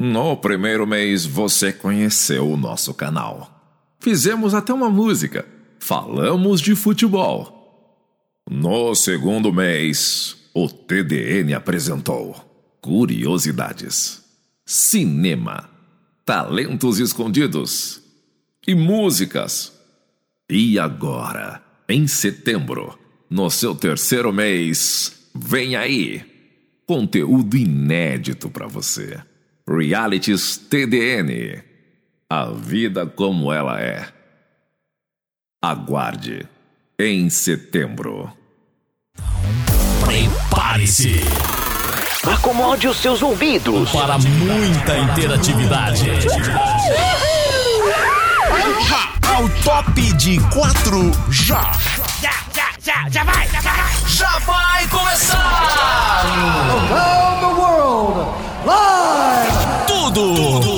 No primeiro mês você conheceu o nosso canal. Fizemos até uma música. Falamos de futebol. No segundo mês, o TDN apresentou curiosidades, cinema, talentos escondidos e músicas. E agora, em setembro, no seu terceiro mês, vem aí conteúdo inédito para você. Realities TDN. A vida como ela é. Aguarde em setembro. Prepare-se Acomode os seus ouvidos. para muita interatividade. Ao top de quatro já. Já, já, já, já vai, já vai. Já vai começar. Around the world, live. Tudo.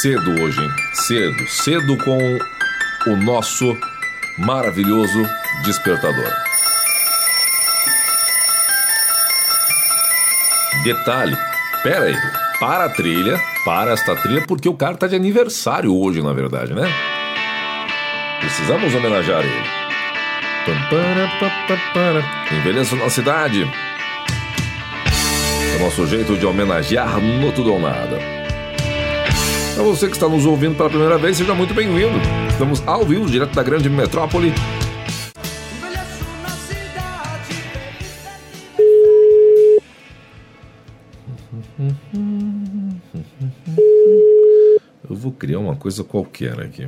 Cedo hoje, hein? Cedo. Cedo com o nosso maravilhoso despertador. Detalhe, pera aí, para a trilha, para esta trilha, porque o cara tá de aniversário hoje, na verdade, né? Precisamos homenagear ele. Envelheça na cidade. É o nosso jeito de homenagear no Tudo ou Nada. Para você que está nos ouvindo pela primeira vez, seja muito bem-vindo. Estamos ao vivo, direto da grande metrópole. Eu vou criar uma coisa qualquer aqui.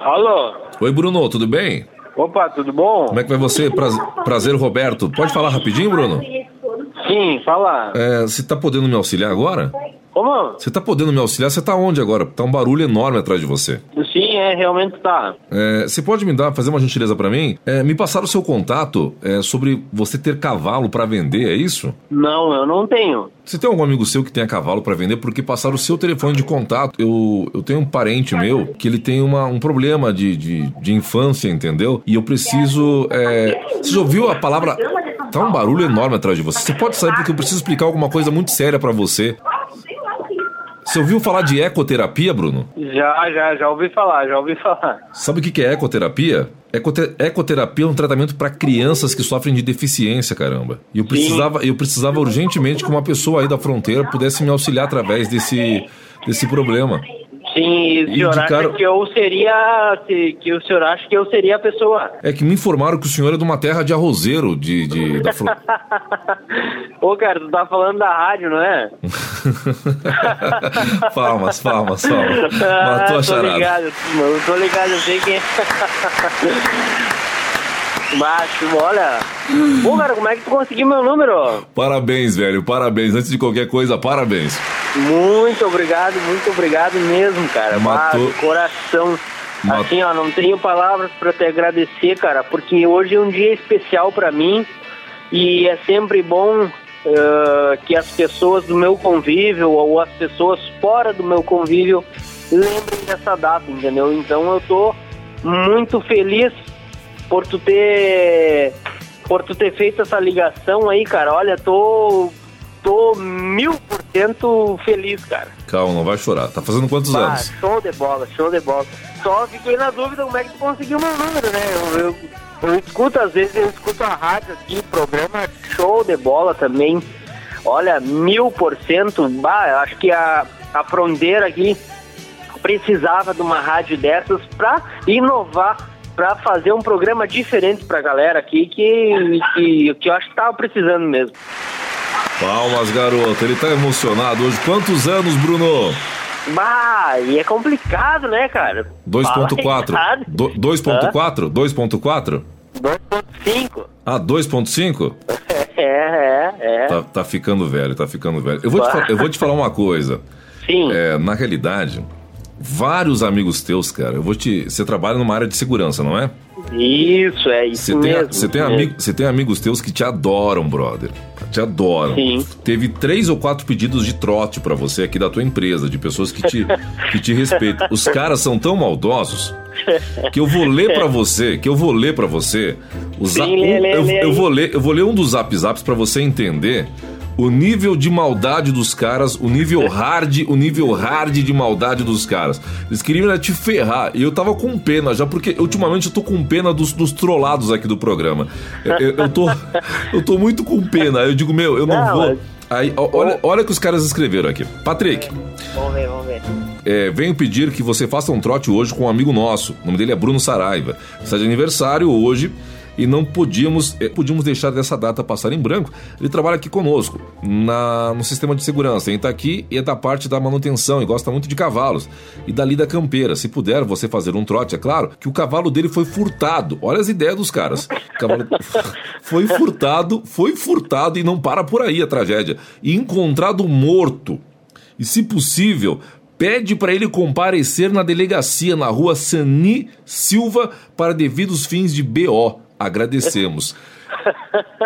Alô? Oi, Bruno, tudo bem? Opa, tudo bom? Como é que vai você? Praz- Prazer, Roberto. Pode falar rapidinho, Bruno? Sim, fala. É, você tá podendo me auxiliar agora? Como? Você tá podendo me auxiliar? Você tá onde agora? Tá um barulho enorme atrás de você. Sim, é, realmente tá. É, você pode me dar, fazer uma gentileza pra mim? É, me passar o seu contato é, sobre você ter cavalo pra vender, é isso? Não, eu não tenho. Você tem algum amigo seu que tenha cavalo pra vender? Porque passaram o seu telefone de contato. Eu, eu tenho um parente meu que ele tem uma, um problema de, de, de infância, entendeu? E eu preciso. é, Você já ouviu a palavra. Tá um barulho enorme atrás de você. Você pode sair porque eu preciso explicar alguma coisa muito séria pra você. Você ouviu falar de ecoterapia, Bruno? Já, já, já ouvi falar, já ouvi falar. Sabe o que é ecoterapia? Ecote- Ecoterapia é um tratamento para crianças que sofrem de deficiência, caramba. E eu precisava, eu precisava urgentemente que uma pessoa aí da fronteira pudesse me auxiliar através desse, desse problema. Sim, e o senhor de acha que eu seria. Que, o senhor acha que eu seria a pessoa? É que me informaram que o senhor é de uma terra de arrozeiro, de, de da fron- Ô, cara, tu tá falando da rádio, não é? palmas, palmas, palmas. Matou Ah, a tô charada. ligado, mano, tô ligado, eu sei quem é. Macho, olha. Ô, cara, como é que tu conseguiu meu número? Parabéns, velho, parabéns. Antes de qualquer coisa, parabéns. Muito obrigado, muito obrigado mesmo, cara. Matou. Ah, coração. Mat- Assim, ó, não tenho palavras pra te agradecer, cara, porque hoje é um dia especial pra mim e é sempre bom eh, que as pessoas do meu convívio ou as pessoas fora do meu convívio lembrem dessa data, entendeu? Então eu tô muito feliz por tu ter por tu ter feito essa ligação aí, cara. Olha, tô tô mil por cento feliz, cara. Calma, não vai chorar. Tá fazendo quantos Bah, anos? show de bola, show de bola. Só fiquei na dúvida como é que tu conseguiu meu número, né? Eu, eu, eu escuto, às vezes eu escuto a rádio aqui, programa show de bola também. Olha, mil por cento, bah, eu acho que a, a fronteira aqui precisava de uma rádio dessas pra inovar, pra fazer um programa diferente pra galera aqui que, que, que eu acho que tava precisando mesmo. Palmas, garoto. Ele tá emocionado hoje. Quantos anos, Bruno? Bah, e é complicado, né, cara? 2.4. Fala Do- 2.4? 2.4? 2.5. Ah, 2.5? é, é. Tá, tá ficando velho, tá ficando velho. Eu vou te, eu vou te falar uma coisa. Sim. É, na realidade, vários amigos teus, cara, eu vou te. Você trabalha numa área de segurança, não é? Isso, é isso Você tem, mesmo. você tem, mesmo. você tem amigos teus que te adoram, brother. Te adoram. Sim. Teve três ou quatro pedidos de trote pra você aqui da tua empresa, de pessoas que te, que te respeitam. Os caras são tão maldosos que eu vou ler pra você, que eu vou ler pra você. Sim, lê, um- lê, eu, lê eu vou ler, eu vou ler um dos zap zaps pra você entender o nível de maldade dos caras, o nível hard, o nível hard de maldade dos caras. Eles queriam te ferrar. E eu tava com pena já, porque ultimamente eu tô com pena dos, dos trollados aqui do programa. Eu, eu- tô, eu tô muito com pena. Eu digo, meu, eu não, Não, vou. Aí, olha, olha o que os caras escreveram aqui. Patrick, Vamos ver, vamos ver. é, venho pedir que você faça um trote hoje com um amigo nosso. O nome dele é Bruno Saraiva. Está de aniversário hoje e não podíamos, é, podíamos deixar dessa data passar em branco. Ele trabalha aqui conosco, na, no sistema de segurança. Ele está aqui e é da parte da manutenção e gosta muito de cavalos. E dali da campeira. Se puder você fazer um trote, é claro, que o cavalo dele foi furtado. Olha as ideias dos caras. O cavalo foi furtado, foi furtado e não para por aí a tragédia. E encontrado morto. E se possível, pede para ele comparecer na delegacia na rua Sani Silva para devidos fins de BO. Agradecemos.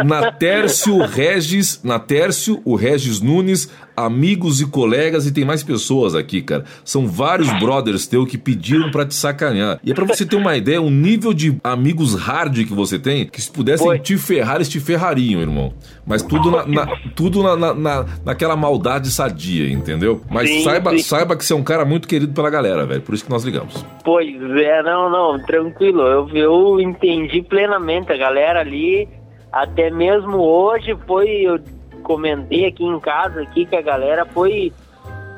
Na Tércio Regis, na Tércio, o Regis Nunes, amigos e colegas e tem mais pessoas aqui, cara. São vários brothers teu que pediram pra te sacanear. E é pra você ter uma ideia, o nível de amigos hard que você tem, que se pudessem Foi. te ferrar, eles te ferrariam, irmão. Mas tudo na, na- tudo na- na- naquela maldade sadia, entendeu? Mas Sim, saiba, sim. saiba que você é um cara muito querido pela galera, velho. Por isso que nós ligamos. Pois é, não, não, tranquilo. Eu, eu entendi plenamente a galera ali. Até mesmo hoje foi, eu comentei aqui em casa aqui que a galera foi,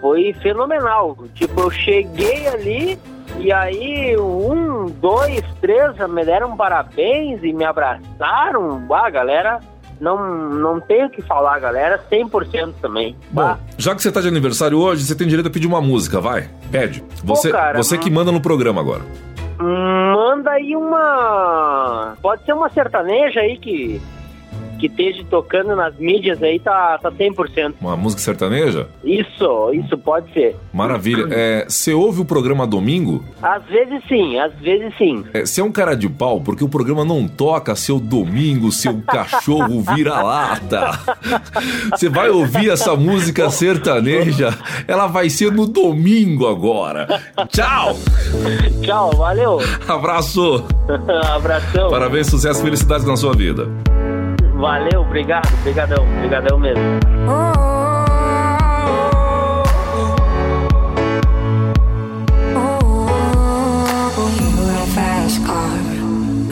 foi fenomenal. Tipo, eu cheguei ali e aí um, dois, três me deram parabéns e me abraçaram. Ah, galera, não, não tenho o que falar, galera, 100% também. Bom, já que você tá de aniversário hoje, você tem direito a pedir uma música, vai. Pede. Você, cara, você que manda no programa agora. Manda aí uma. Pode ser uma sertaneja aí que. Que esteja tocando nas mídias aí, tá, tá 100%. Uma música sertaneja? Isso, isso pode ser. Maravilha. É, você ouve o programa domingo? Às vezes sim, às vezes sim. É, Você é um cara de pau porque o programa não toca seu domingo, seu cachorro vira-lata. Você vai ouvir essa música sertaneja, ela vai ser no domingo agora. Tchau! Tchau, valeu. Abraço! Abração. Parabéns, sucesso e felicidades na sua vida. Valeu, obrigado, obrigadão, obrigadão mesmo. You.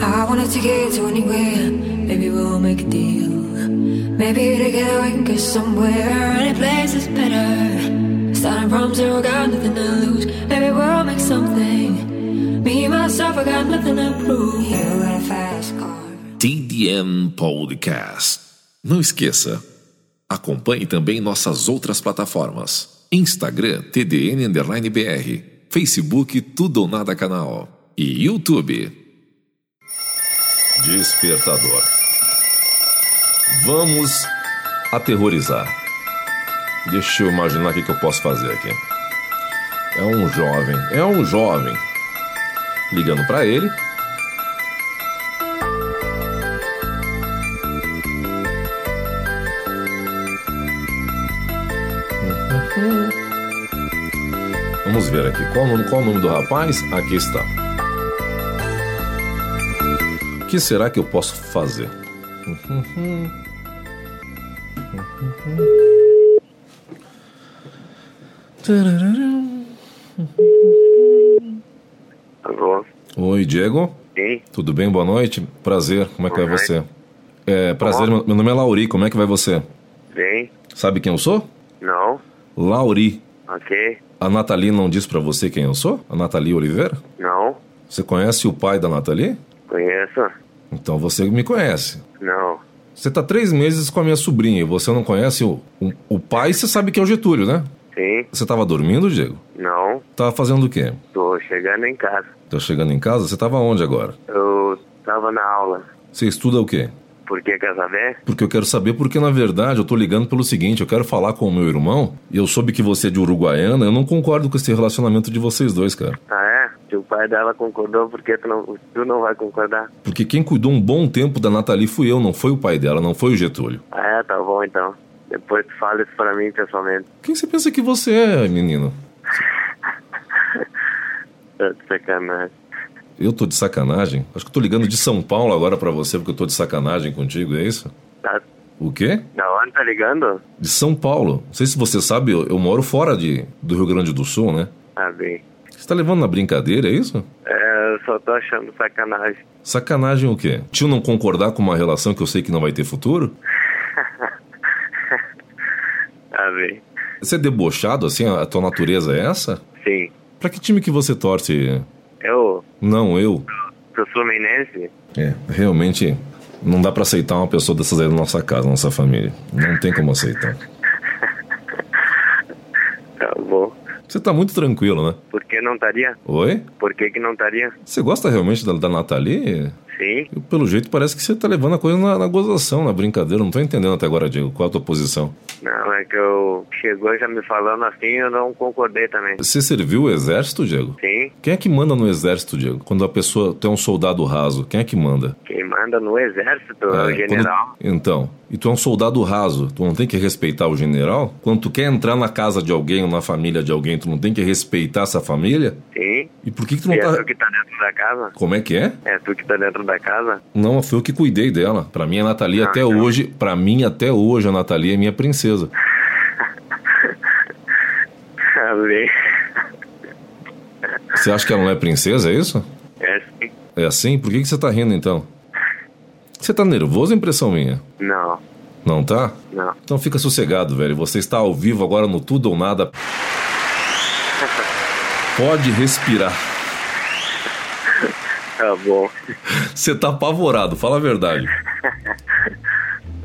I wanted to get to anywhere. Maybe we'll make a deal. Maybe together we can get somewhere. Any place is better. Starting from zero, got nothing to lose. Maybe we'll make something. Me, myself, I got nothing to prove. You got a fast. TDM Podcast. Não esqueça, acompanhe também nossas outras plataformas: Instagram TDN Underline BR, Facebook Tudo ou Nada Canal e YouTube. Despertador. Vamos aterrorizar. Deixa eu imaginar o que eu posso fazer aqui. É um jovem, é um jovem. Ligando pra ele. Vamos ver aqui. Qual o nome, qual o nome do rapaz? Aqui está. O que será que eu posso fazer? Alô? Oi, Diego. Sim? Tudo bem? Boa noite. Prazer. Como é que vai Boa você? É, prazer. Meu meu nome é Lauri. Como é que vai você? Bem? Sabe quem eu sou? Não? Lauri. Ok? A Nathalie não disse pra você quem eu sou? A Nathalie Oliveira? Não? Você conhece o pai da Nathalie? Conheço? Então você me conhece. Não. Você tá três meses com a minha sobrinha e você não conhece o, o, o pai, você sabe que é o Getúlio, né? Sim? Você tava dormindo, Diego? Não? Tava fazendo o quê? Tô chegando em casa. Tá chegando em casa? Você tava onde agora? Eu tava na aula. Você estuda o quê? Por que quer saber? Porque eu quero saber porque, na verdade, eu tô ligando pelo seguinte, eu quero falar com o meu irmão, e eu soube que você é de Uruguaiana, eu não concordo com esse relacionamento de vocês dois, cara. Ah, é? Se o pai dela concordou, por que tu não, tu não vai concordar? Porque quem cuidou um bom tempo da Nathalie fui eu, não foi o pai dela, não foi o Getúlio. Ah, é? Tá bom, então. Depois tu fala isso pra mim pessoalmente. Quem você pensa que você é, menino? Sacanagem. Eu tô de sacanagem? Acho que eu tô ligando de São Paulo agora pra você porque eu tô de sacanagem contigo, é isso? Tá, O quê? da onde tá ligando? De São Paulo. Não sei se você sabe, eu, eu moro fora de, do Rio Grande do Sul, né? Ah, bem. Você tá levando na brincadeira, é isso? É, eu só tô achando sacanagem. Sacanagem o quê? Tio não concordar com uma relação que eu sei que não vai ter futuro? Ah, bem. Você é debochado assim? A tua natureza é essa? Sim. Pra que time que você torce? Não, eu. pro Fluminense, É, realmente não dá pra aceitar uma pessoa dessas aí na nossa casa, na nossa família. Não tem como aceitar. tá bom. Você tá muito tranquilo, né? Por que não estaria? Oi? Por que que não estaria? Você gosta realmente da, da Nathalie? Sim. Eu, pelo jeito parece que você tá levando a coisa na, na gozação, na brincadeira. Não tô entendendo até agora, Diego. Qual é a tua posição? Não, é que eu... Chegou já me falando assim, eu não concordei também. Você serviu o exército, Diego? Sim. Quem é que manda no exército, Diego? Quando a pessoa tem um soldado raso, quem é que manda? Quem manda no exército, é o É, general. quando- Então, e tu é um soldado raso, tu não tem que respeitar o general? Quando tu quer entrar na casa de alguém ou na família de alguém, tu não tem que respeitar essa família? Sim. E por que, que tu não E é tá. tu que tá dentro da casa? Como é que é? É tu que tá dentro da casa? Não, foi eu que cuidei dela. Pra mim, a Nathalie Ah, até então. hoje, pra mim até hoje, a Nathalie é minha princesa. Você acha que ela não é princesa, é isso? É sim. É assim? Por que, que você tá rindo então? Você tá nervoso, impressão minha? Não, Não tá? não. Então fica sossegado, velho. Você está ao vivo agora no Tudo ou Nada. Pode respirar. Tá bom. Você tá apavorado, fala a verdade.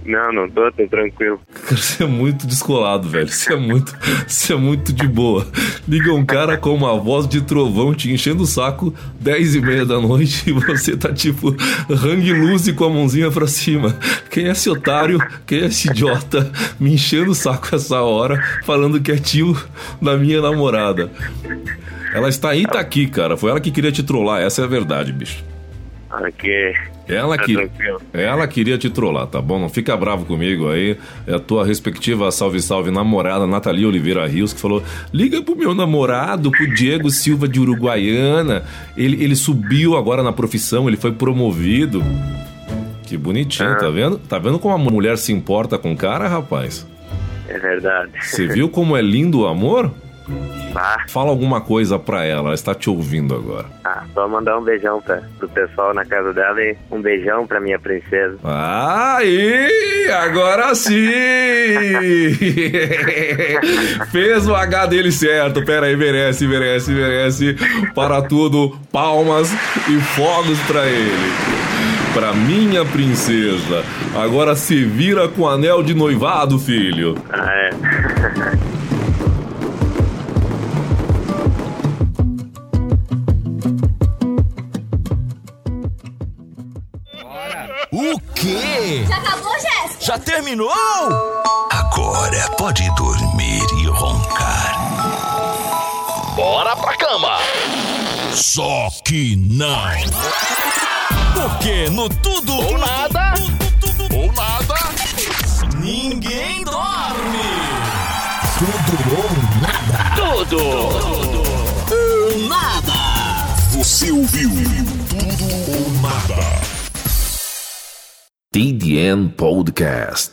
Não, não tô, tô tranquilo. Cara, você é muito descolado, velho. Você é muito, você é muito de boa. Liga um cara com uma voz de trovão te enchendo o saco 10 e meia da noite e você tá tipo hang loose com a mãozinha pra cima. Quem é esse otário? Quem é esse idiota me enchendo o saco essa hora falando que é tio da minha namorada? Ela está em Itaqui, cara. Foi ela que queria te trollar, essa é a verdade, bicho. Ok. Ela, Tá que... tranquilo. Ela queria te trollar, tá bom? Não fica bravo comigo aí. É a tua respectiva salve salve namorada, Nathalie Oliveira Rios, que falou: liga pro meu namorado, pro Diego Silva de Uruguaiana. Ele, ele subiu agora na profissão, ele foi promovido. Que bonitinho, tá vendo? Tá vendo como a mulher se importa com o cara, rapaz? É verdade. Você viu como é lindo o amor? Ah, Fala alguma coisa pra ela, ela está te ouvindo agora. ah, só mandar um beijão pra, pro pessoal na casa dela e um beijão pra minha princesa. Aí, agora sim! Fez o H dele certo. Pera aí, merece, merece, merece. Para tudo, palmas e fogos pra ele. Pra minha princesa. Agora se vira com anel de noivado, filho. Ah, é. Já acabou, Jéssica? Já terminou? Agora pode dormir e roncar. Bora pra cama! Só que não. Porque no tudo ou nada, Ou nada. ninguém dorme. Tudo ou nada. Tudo ou nada. Você ouviu? Tudo ou nada. TDN Podcast.